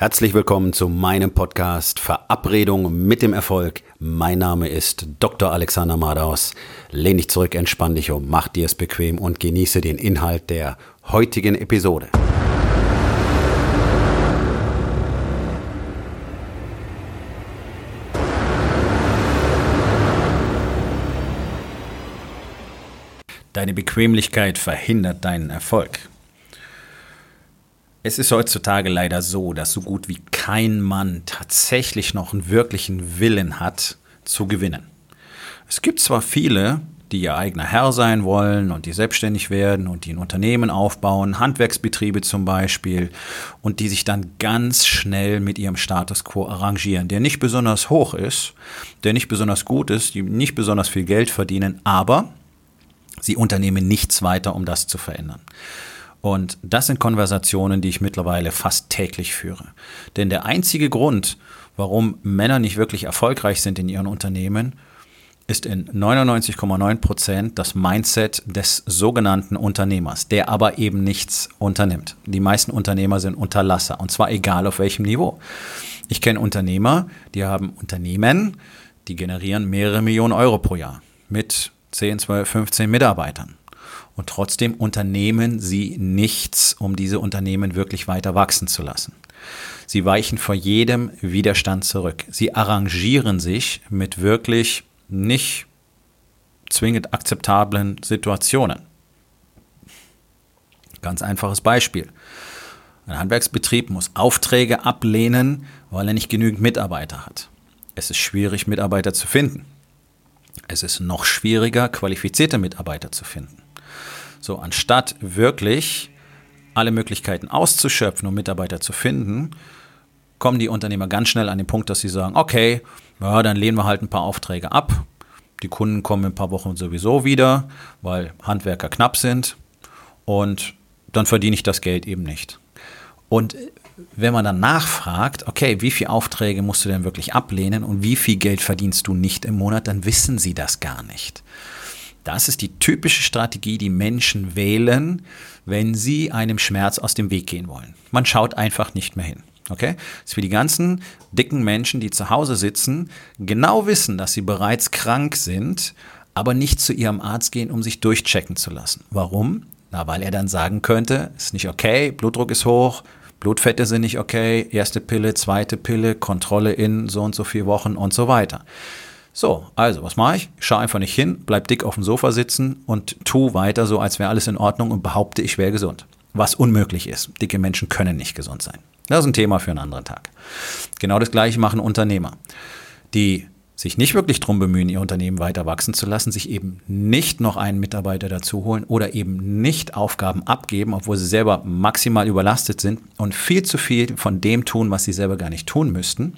Herzlich willkommen zu meinem Podcast Verabredung mit dem Erfolg. Mein Name ist Dr. Alexander Madaus. Lehn dich zurück, entspann dich um, mach dir es bequem und genieße den Inhalt der heutigen Episode. Deine Bequemlichkeit verhindert deinen Erfolg. Es ist heutzutage leider so, dass so gut wie kein Mann tatsächlich noch einen wirklichen Willen hat, zu gewinnen. Es gibt zwar viele, die ihr eigener Herr sein wollen und die selbstständig werden und die ein Unternehmen aufbauen, Handwerksbetriebe zum Beispiel, und die sich dann ganz schnell mit ihrem Status quo arrangieren, der nicht besonders hoch ist, der nicht besonders gut ist, die nicht besonders viel Geld verdienen, aber sie unternehmen nichts weiter, um das zu verändern. Und das sind Konversationen, die ich mittlerweile fast täglich führe. Denn der einzige Grund, warum Männer nicht wirklich erfolgreich sind in ihren Unternehmen, ist in 99,9 Prozent das Mindset des sogenannten Unternehmers, der aber eben nichts unternimmt. Die meisten Unternehmer sind Unterlasser und zwar egal auf welchem Niveau. Ich kenne Unternehmer, die haben Unternehmen, die generieren mehrere Millionen Euro pro Jahr mit 10, 12, 15 Mitarbeitern. Und trotzdem unternehmen sie nichts, um diese Unternehmen wirklich weiter wachsen zu lassen. Sie weichen vor jedem Widerstand zurück. Sie arrangieren sich mit wirklich nicht zwingend akzeptablen Situationen. Ganz einfaches Beispiel. Ein Handwerksbetrieb muss Aufträge ablehnen, weil er nicht genügend Mitarbeiter hat. Es ist schwierig, Mitarbeiter zu finden. Es ist noch schwieriger, qualifizierte Mitarbeiter zu finden. So, anstatt wirklich alle Möglichkeiten auszuschöpfen, um Mitarbeiter zu finden, kommen die Unternehmer ganz schnell an den Punkt, dass sie sagen, okay, ja, dann lehnen wir halt ein paar Aufträge ab. Die Kunden kommen in ein paar Wochen sowieso wieder, weil Handwerker knapp sind und dann verdiene ich das Geld eben nicht. Und wenn man dann nachfragt, okay, wie viele Aufträge musst du denn wirklich ablehnen und wie viel Geld verdienst du nicht im Monat, dann wissen sie das gar nicht. Das ist die typische Strategie, die Menschen wählen, wenn sie einem Schmerz aus dem Weg gehen wollen. Man schaut einfach nicht mehr hin. Okay? Das ist für die ganzen dicken Menschen, die zu Hause sitzen, genau wissen, dass sie bereits krank sind, aber nicht zu ihrem Arzt gehen, um sich durchchecken zu lassen. Warum? Na, weil er dann sagen könnte, ist nicht okay, Blutdruck ist hoch, Blutfette sind nicht okay, erste Pille, zweite Pille, Kontrolle in so und so vier Wochen und so weiter. So, also, was mache ich? Schaue einfach nicht hin, bleib dick auf dem Sofa sitzen und tu weiter so, als wäre alles in Ordnung und behaupte, ich wäre gesund. Was unmöglich ist. Dicke Menschen können nicht gesund sein. Das ist ein Thema für einen anderen Tag. Genau das gleiche machen Unternehmer, die sich nicht wirklich darum bemühen, ihr Unternehmen weiter wachsen zu lassen, sich eben nicht noch einen Mitarbeiter dazu holen oder eben nicht Aufgaben abgeben, obwohl sie selber maximal überlastet sind und viel zu viel von dem tun, was sie selber gar nicht tun müssten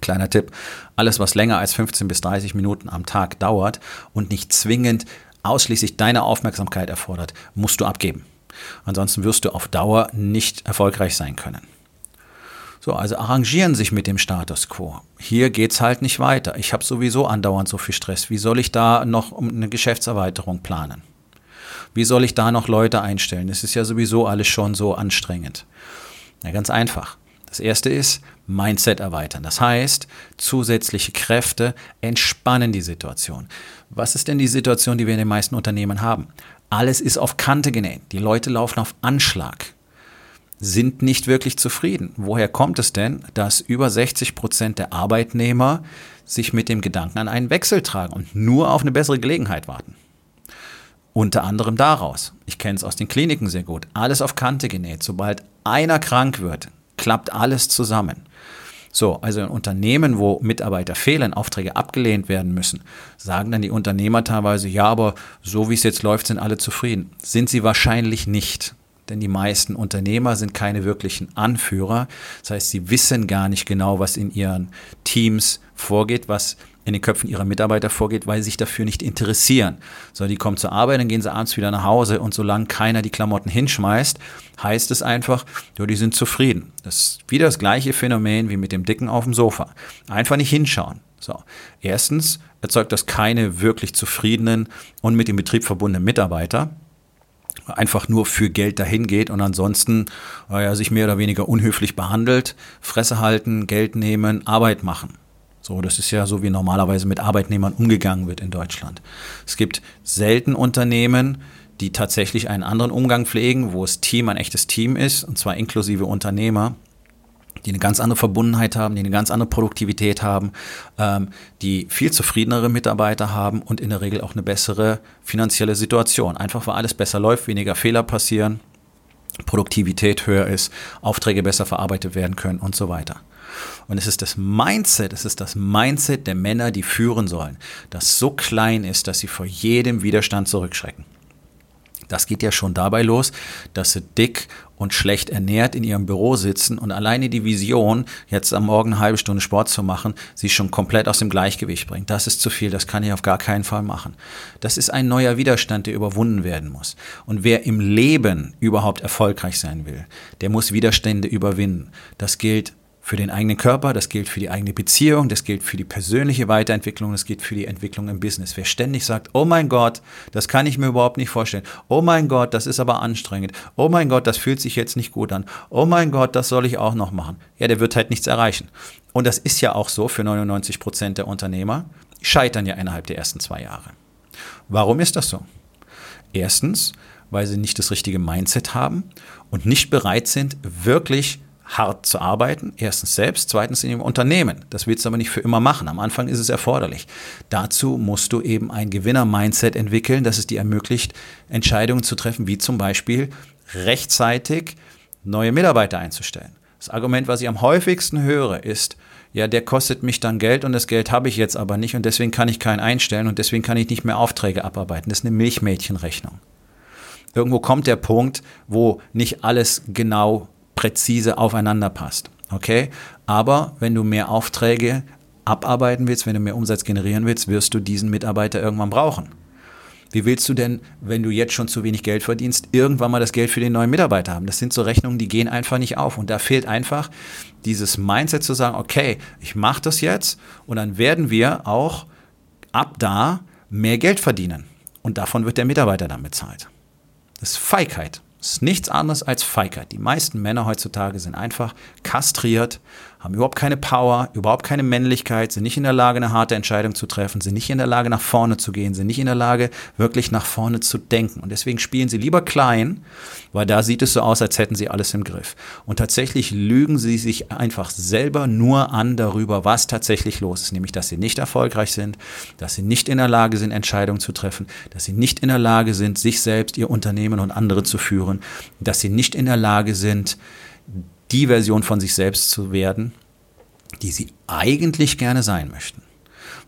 Kleiner Tipp, alles was länger als 15 bis 30 Minuten am Tag dauert und nicht zwingend ausschließlich deine Aufmerksamkeit erfordert, musst du abgeben. Ansonsten wirst du auf Dauer nicht erfolgreich sein können. So, also arrangieren sich mit dem Status quo. Hier geht es halt nicht weiter. Ich habe sowieso andauernd so viel Stress. Wie soll ich da noch eine Geschäftserweiterung planen? Wie soll ich da noch Leute einstellen? Es ist ja sowieso alles schon so anstrengend. Na, ganz einfach. Das erste ist Mindset erweitern. Das heißt, zusätzliche Kräfte entspannen die Situation. Was ist denn die Situation, die wir in den meisten Unternehmen haben? Alles ist auf Kante genäht. Die Leute laufen auf Anschlag, sind nicht wirklich zufrieden. Woher kommt es denn, dass über 60 Prozent der Arbeitnehmer sich mit dem Gedanken an einen Wechsel tragen und nur auf eine bessere Gelegenheit warten? Unter anderem daraus. Ich kenne es aus den Kliniken sehr gut. Alles auf Kante genäht. Sobald einer krank wird, klappt alles zusammen. So, also in Unternehmen, wo Mitarbeiter fehlen, Aufträge abgelehnt werden müssen, sagen dann die Unternehmer teilweise, ja, aber so wie es jetzt läuft, sind alle zufrieden. Sind sie wahrscheinlich nicht. Denn die meisten Unternehmer sind keine wirklichen Anführer. Das heißt, sie wissen gar nicht genau, was in ihren Teams vorgeht, was in den Köpfen ihrer Mitarbeiter vorgeht, weil sie sich dafür nicht interessieren. So, die kommen zur Arbeit, dann gehen sie abends wieder nach Hause und solange keiner die Klamotten hinschmeißt, heißt es einfach, ja, die sind zufrieden. Das ist wieder das gleiche Phänomen wie mit dem Dicken auf dem Sofa. Einfach nicht hinschauen. So. Erstens erzeugt das keine wirklich zufriedenen und mit dem Betrieb verbundenen Mitarbeiter. einfach nur für Geld dahin geht und ansonsten äh, sich mehr oder weniger unhöflich behandelt, Fresse halten, Geld nehmen, Arbeit machen. So, das ist ja so, wie normalerweise mit Arbeitnehmern umgegangen wird in Deutschland. Es gibt selten Unternehmen, die tatsächlich einen anderen Umgang pflegen, wo das Team ein echtes Team ist, und zwar inklusive Unternehmer, die eine ganz andere Verbundenheit haben, die eine ganz andere Produktivität haben, ähm, die viel zufriedenere Mitarbeiter haben und in der Regel auch eine bessere finanzielle Situation. Einfach weil alles besser läuft, weniger Fehler passieren, Produktivität höher ist, Aufträge besser verarbeitet werden können und so weiter. Und es ist das Mindset, es ist das Mindset der Männer, die führen sollen, das so klein ist, dass sie vor jedem Widerstand zurückschrecken. Das geht ja schon dabei los, dass sie dick und schlecht ernährt in ihrem Büro sitzen und alleine die Vision, jetzt am Morgen eine halbe Stunde Sport zu machen, sie schon komplett aus dem Gleichgewicht bringt. Das ist zu viel, das kann ich auf gar keinen Fall machen. Das ist ein neuer Widerstand, der überwunden werden muss. Und wer im Leben überhaupt erfolgreich sein will, der muss Widerstände überwinden. Das gilt für den eigenen Körper, das gilt für die eigene Beziehung, das gilt für die persönliche Weiterentwicklung, das gilt für die Entwicklung im Business. Wer ständig sagt, oh mein Gott, das kann ich mir überhaupt nicht vorstellen. Oh mein Gott, das ist aber anstrengend. Oh mein Gott, das fühlt sich jetzt nicht gut an. Oh mein Gott, das soll ich auch noch machen. Ja, der wird halt nichts erreichen. Und das ist ja auch so für 99 Prozent der Unternehmer. Scheitern ja innerhalb der ersten zwei Jahre. Warum ist das so? Erstens, weil sie nicht das richtige Mindset haben und nicht bereit sind, wirklich hart zu arbeiten. Erstens selbst, zweitens in dem Unternehmen. Das willst du aber nicht für immer machen. Am Anfang ist es erforderlich. Dazu musst du eben ein Gewinner-Mindset entwickeln, das es dir ermöglicht, Entscheidungen zu treffen, wie zum Beispiel rechtzeitig neue Mitarbeiter einzustellen. Das Argument, was ich am häufigsten höre, ist, ja, der kostet mich dann Geld und das Geld habe ich jetzt aber nicht und deswegen kann ich keinen einstellen und deswegen kann ich nicht mehr Aufträge abarbeiten. Das ist eine Milchmädchenrechnung. Irgendwo kommt der Punkt, wo nicht alles genau präzise aufeinander passt. Okay? Aber wenn du mehr Aufträge abarbeiten willst, wenn du mehr Umsatz generieren willst, wirst du diesen Mitarbeiter irgendwann brauchen. Wie willst du denn, wenn du jetzt schon zu wenig Geld verdienst, irgendwann mal das Geld für den neuen Mitarbeiter haben? Das sind so Rechnungen, die gehen einfach nicht auf. Und da fehlt einfach dieses Mindset zu sagen, okay, ich mache das jetzt und dann werden wir auch ab da mehr Geld verdienen. Und davon wird der Mitarbeiter dann bezahlt. Das ist Feigheit. Ist nichts anderes als Feigheit. Die meisten Männer heutzutage sind einfach kastriert, haben überhaupt keine Power, überhaupt keine Männlichkeit, sind nicht in der Lage, eine harte Entscheidung zu treffen, sind nicht in der Lage, nach vorne zu gehen, sind nicht in der Lage, wirklich nach vorne zu denken. Und deswegen spielen sie lieber klein, weil da sieht es so aus, als hätten sie alles im Griff. Und tatsächlich lügen sie sich einfach selber nur an darüber, was tatsächlich los ist, nämlich dass sie nicht erfolgreich sind, dass sie nicht in der Lage sind, Entscheidungen zu treffen, dass sie nicht in der Lage sind, sich selbst, ihr Unternehmen und andere zu führen, dass sie nicht in der Lage sind, die Version von sich selbst zu werden, die sie eigentlich gerne sein möchten.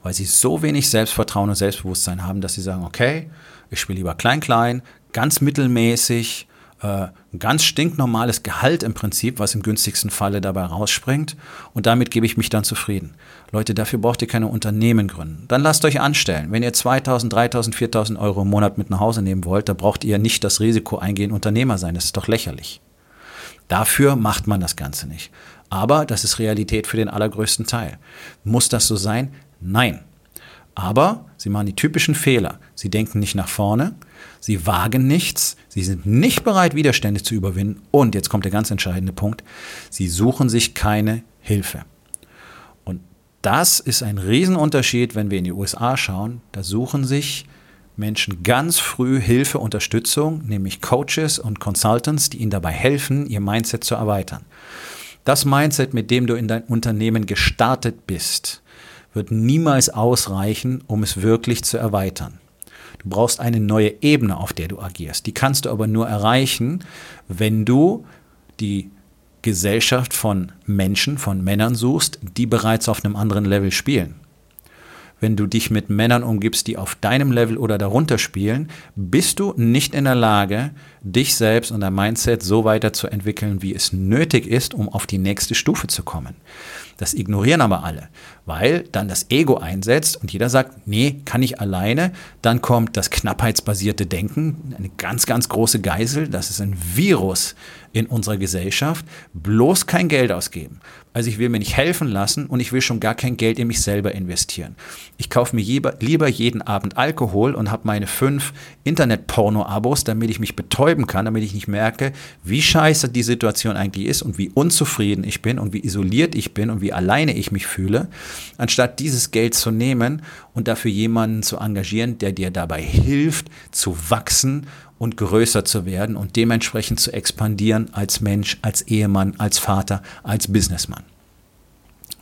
Weil sie so wenig Selbstvertrauen und Selbstbewusstsein haben, dass sie sagen, okay, ich spiele lieber klein, klein, ganz mittelmäßig, äh, ganz stinknormales Gehalt im Prinzip, was im günstigsten Falle dabei rausspringt. Und damit gebe ich mich dann zufrieden. Leute, dafür braucht ihr keine Unternehmen gründen. Dann lasst euch anstellen. Wenn ihr 2000, 3000, 4000 Euro im Monat mit nach Hause nehmen wollt, da braucht ihr nicht das Risiko eingehen, Unternehmer sein. Das ist doch lächerlich. Dafür macht man das Ganze nicht. Aber das ist Realität für den allergrößten Teil. Muss das so sein? Nein. Aber sie machen die typischen Fehler. Sie denken nicht nach vorne, sie wagen nichts, sie sind nicht bereit, Widerstände zu überwinden und, jetzt kommt der ganz entscheidende Punkt, sie suchen sich keine Hilfe. Und das ist ein Riesenunterschied, wenn wir in die USA schauen. Da suchen sich Menschen ganz früh Hilfe, Unterstützung, nämlich Coaches und Consultants, die ihnen dabei helfen, ihr Mindset zu erweitern. Das Mindset, mit dem du in dein Unternehmen gestartet bist, wird niemals ausreichen, um es wirklich zu erweitern. Du brauchst eine neue Ebene, auf der du agierst. Die kannst du aber nur erreichen, wenn du die Gesellschaft von Menschen, von Männern suchst, die bereits auf einem anderen Level spielen wenn du dich mit Männern umgibst, die auf deinem Level oder darunter spielen, bist du nicht in der Lage, dich selbst und dein Mindset so weiterzuentwickeln, wie es nötig ist, um auf die nächste Stufe zu kommen. Das ignorieren aber alle, weil dann das Ego einsetzt und jeder sagt, nee, kann ich alleine. Dann kommt das knappheitsbasierte Denken, eine ganz, ganz große Geisel. Das ist ein Virus in unserer Gesellschaft. Bloß kein Geld ausgeben. Also ich will mir nicht helfen lassen und ich will schon gar kein Geld in mich selber investieren. Ich kaufe mir lieber jeden Abend Alkohol und habe meine fünf Internet-Porno-Abos, damit ich mich betäube betäuben kann, damit ich nicht merke, wie scheiße die Situation eigentlich ist und wie unzufrieden ich bin und wie isoliert ich bin und wie alleine ich mich fühle, anstatt dieses Geld zu nehmen und dafür jemanden zu engagieren, der dir dabei hilft, zu wachsen und größer zu werden und dementsprechend zu expandieren als Mensch, als Ehemann, als Vater, als Businessmann.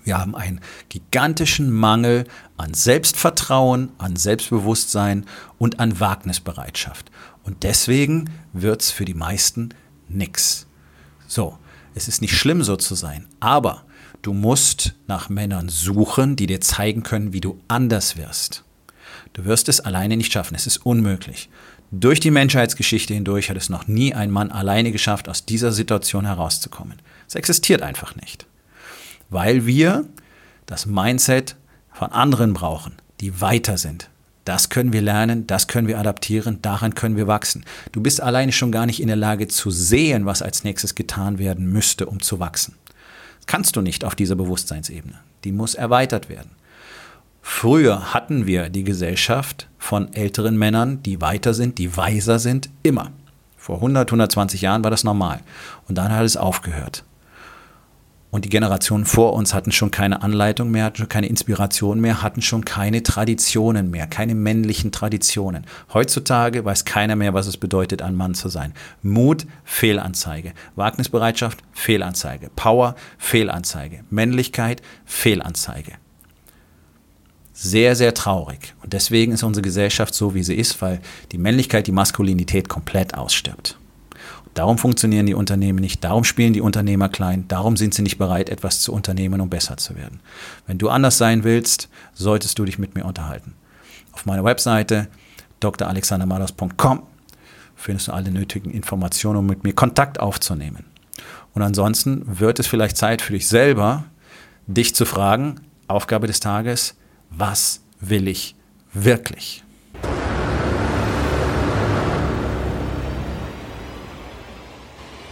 Wir haben einen gigantischen Mangel an Selbstvertrauen, an Selbstbewusstsein und an Wagnisbereitschaft. Und deswegen wird es für die meisten nichts. So, es ist nicht schlimm so zu sein, aber du musst nach Männern suchen, die dir zeigen können, wie du anders wirst. Du wirst es alleine nicht schaffen, es ist unmöglich. Durch die Menschheitsgeschichte hindurch hat es noch nie ein Mann alleine geschafft, aus dieser Situation herauszukommen. Es existiert einfach nicht weil wir das Mindset von anderen brauchen, die weiter sind. Das können wir lernen, das können wir adaptieren, daran können wir wachsen. Du bist alleine schon gar nicht in der Lage zu sehen, was als nächstes getan werden müsste, um zu wachsen. Das kannst du nicht auf dieser Bewusstseinsebene. Die muss erweitert werden. Früher hatten wir die Gesellschaft von älteren Männern, die weiter sind, die weiser sind, immer. Vor 100, 120 Jahren war das normal. Und dann hat es aufgehört. Und die Generationen vor uns hatten schon keine Anleitung mehr, hatten schon keine Inspiration mehr, hatten schon keine Traditionen mehr, keine männlichen Traditionen. Heutzutage weiß keiner mehr, was es bedeutet, ein Mann zu sein. Mut, Fehlanzeige. Wagnisbereitschaft, Fehlanzeige. Power, Fehlanzeige. Männlichkeit, Fehlanzeige. Sehr, sehr traurig. Und deswegen ist unsere Gesellschaft so, wie sie ist, weil die Männlichkeit, die Maskulinität komplett ausstirbt. Darum funktionieren die Unternehmen nicht, darum spielen die Unternehmer klein, darum sind sie nicht bereit, etwas zu unternehmen, um besser zu werden. Wenn du anders sein willst, solltest du dich mit mir unterhalten. Auf meiner Webseite dralexandermados.com findest du alle nötigen Informationen, um mit mir Kontakt aufzunehmen. Und ansonsten wird es vielleicht Zeit für dich selber, dich zu fragen, Aufgabe des Tages, was will ich wirklich?